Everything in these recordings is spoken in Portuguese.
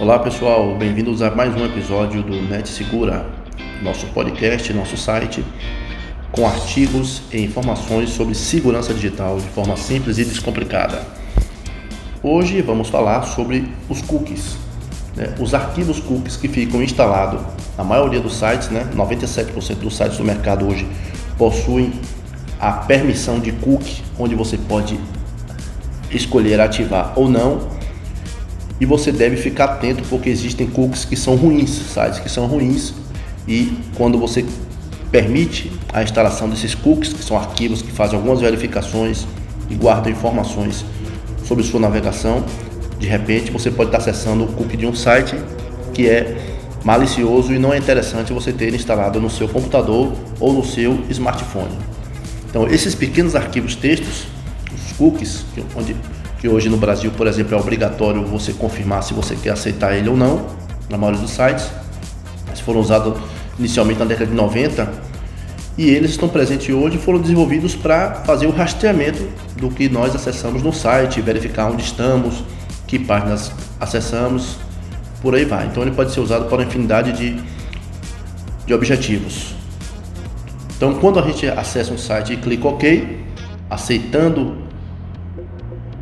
Olá pessoal, bem-vindos a mais um episódio do Net Segura, nosso podcast, nosso site, com artigos e informações sobre segurança digital de forma simples e descomplicada. Hoje vamos falar sobre os cookies, né? os arquivos cookies que ficam instalados na maioria dos sites, né? 97% dos sites do mercado hoje possuem a permissão de cookie, onde você pode escolher ativar ou não e você deve ficar atento porque existem cookies que são ruins, sites que são ruins e quando você permite a instalação desses cookies, que são arquivos que fazem algumas verificações e guardam informações sobre sua navegação, de repente você pode estar acessando o cookie de um site que é malicioso e não é interessante você ter instalado no seu computador ou no seu smartphone. Então, esses pequenos arquivos textos, os cookies, onde que hoje no Brasil, por exemplo, é obrigatório você confirmar se você quer aceitar ele ou não, na maioria dos sites. Eles foram usados inicialmente na década de 90 e eles estão presentes hoje e foram desenvolvidos para fazer o rastreamento do que nós acessamos no site, verificar onde estamos, que páginas acessamos, por aí vai. Então ele pode ser usado para uma infinidade de, de objetivos. Então quando a gente acessa um site e clica OK, aceitando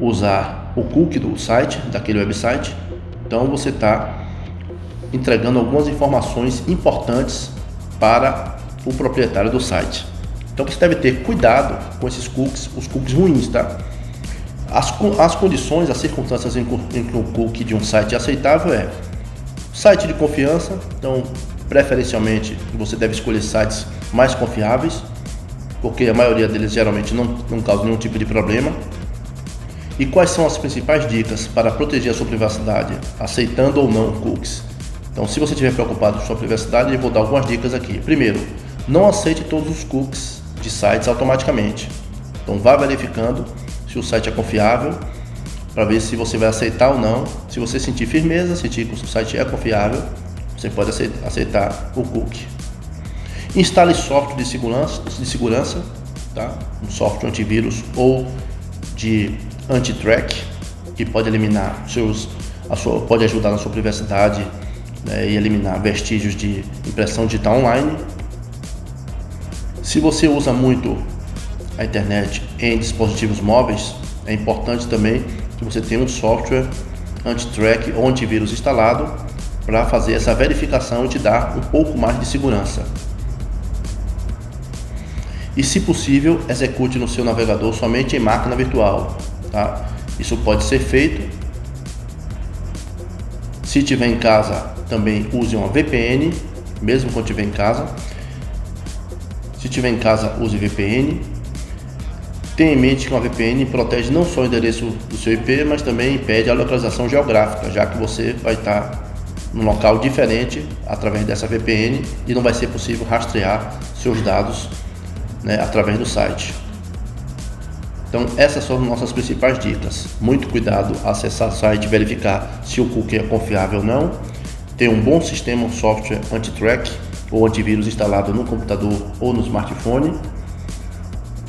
usar o cookie do site, daquele website, então você está entregando algumas informações importantes para o proprietário do site. Então você deve ter cuidado com esses cookies, os cookies ruins, tá? As, as condições, as circunstâncias em, em que o cookie de um site é aceitável é site de confiança, então preferencialmente você deve escolher sites mais confiáveis, porque a maioria deles geralmente não, não causa nenhum tipo de problema. E quais são as principais dicas para proteger a sua privacidade, aceitando ou não cookies? Então, se você estiver preocupado com sua privacidade, eu vou dar algumas dicas aqui. Primeiro, não aceite todos os cookies de sites automaticamente. Então, vá verificando se o site é confiável, para ver se você vai aceitar ou não. Se você sentir firmeza, sentir que o site é confiável, você pode aceitar o cookie. Instale software de segurança, de segurança tá? um software antivírus ou de anti-track, que pode eliminar seus, a sua, pode ajudar na sua privacidade né, e eliminar vestígios de impressão digital online. Se você usa muito a internet em dispositivos móveis, é importante também que você tenha um software anti-track ou antivírus instalado para fazer essa verificação e te dar um pouco mais de segurança. E se possível, execute no seu navegador somente em máquina virtual, Tá? Isso pode ser feito. Se tiver em casa, também use uma VPN, mesmo quando tiver em casa. Se tiver em casa, use VPN. Tenha em mente que uma VPN protege não só o endereço do seu IP, mas também impede a localização geográfica, já que você vai estar num local diferente através dessa VPN e não vai ser possível rastrear seus dados né, através do site. Então essas são nossas principais dicas. Muito cuidado acessar o site verificar se o cookie é confiável ou não. Ter um bom sistema, um software anti-track ou antivírus instalado no computador ou no smartphone.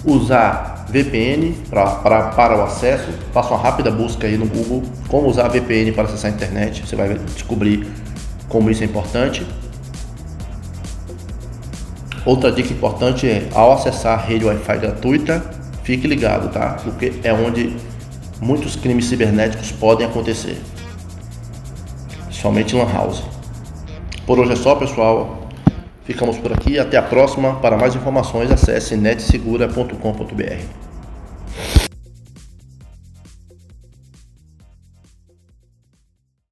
Usar VPN para o acesso. Faça uma rápida busca aí no Google como usar VPN para acessar a internet. Você vai descobrir como isso é importante. Outra dica importante é ao acessar a rede Wi-Fi gratuita, Fique ligado, tá? Porque é onde muitos crimes cibernéticos podem acontecer. Somente Lan House. Por hoje é só, pessoal. Ficamos por aqui. Até a próxima. Para mais informações, acesse netsegura.com.br.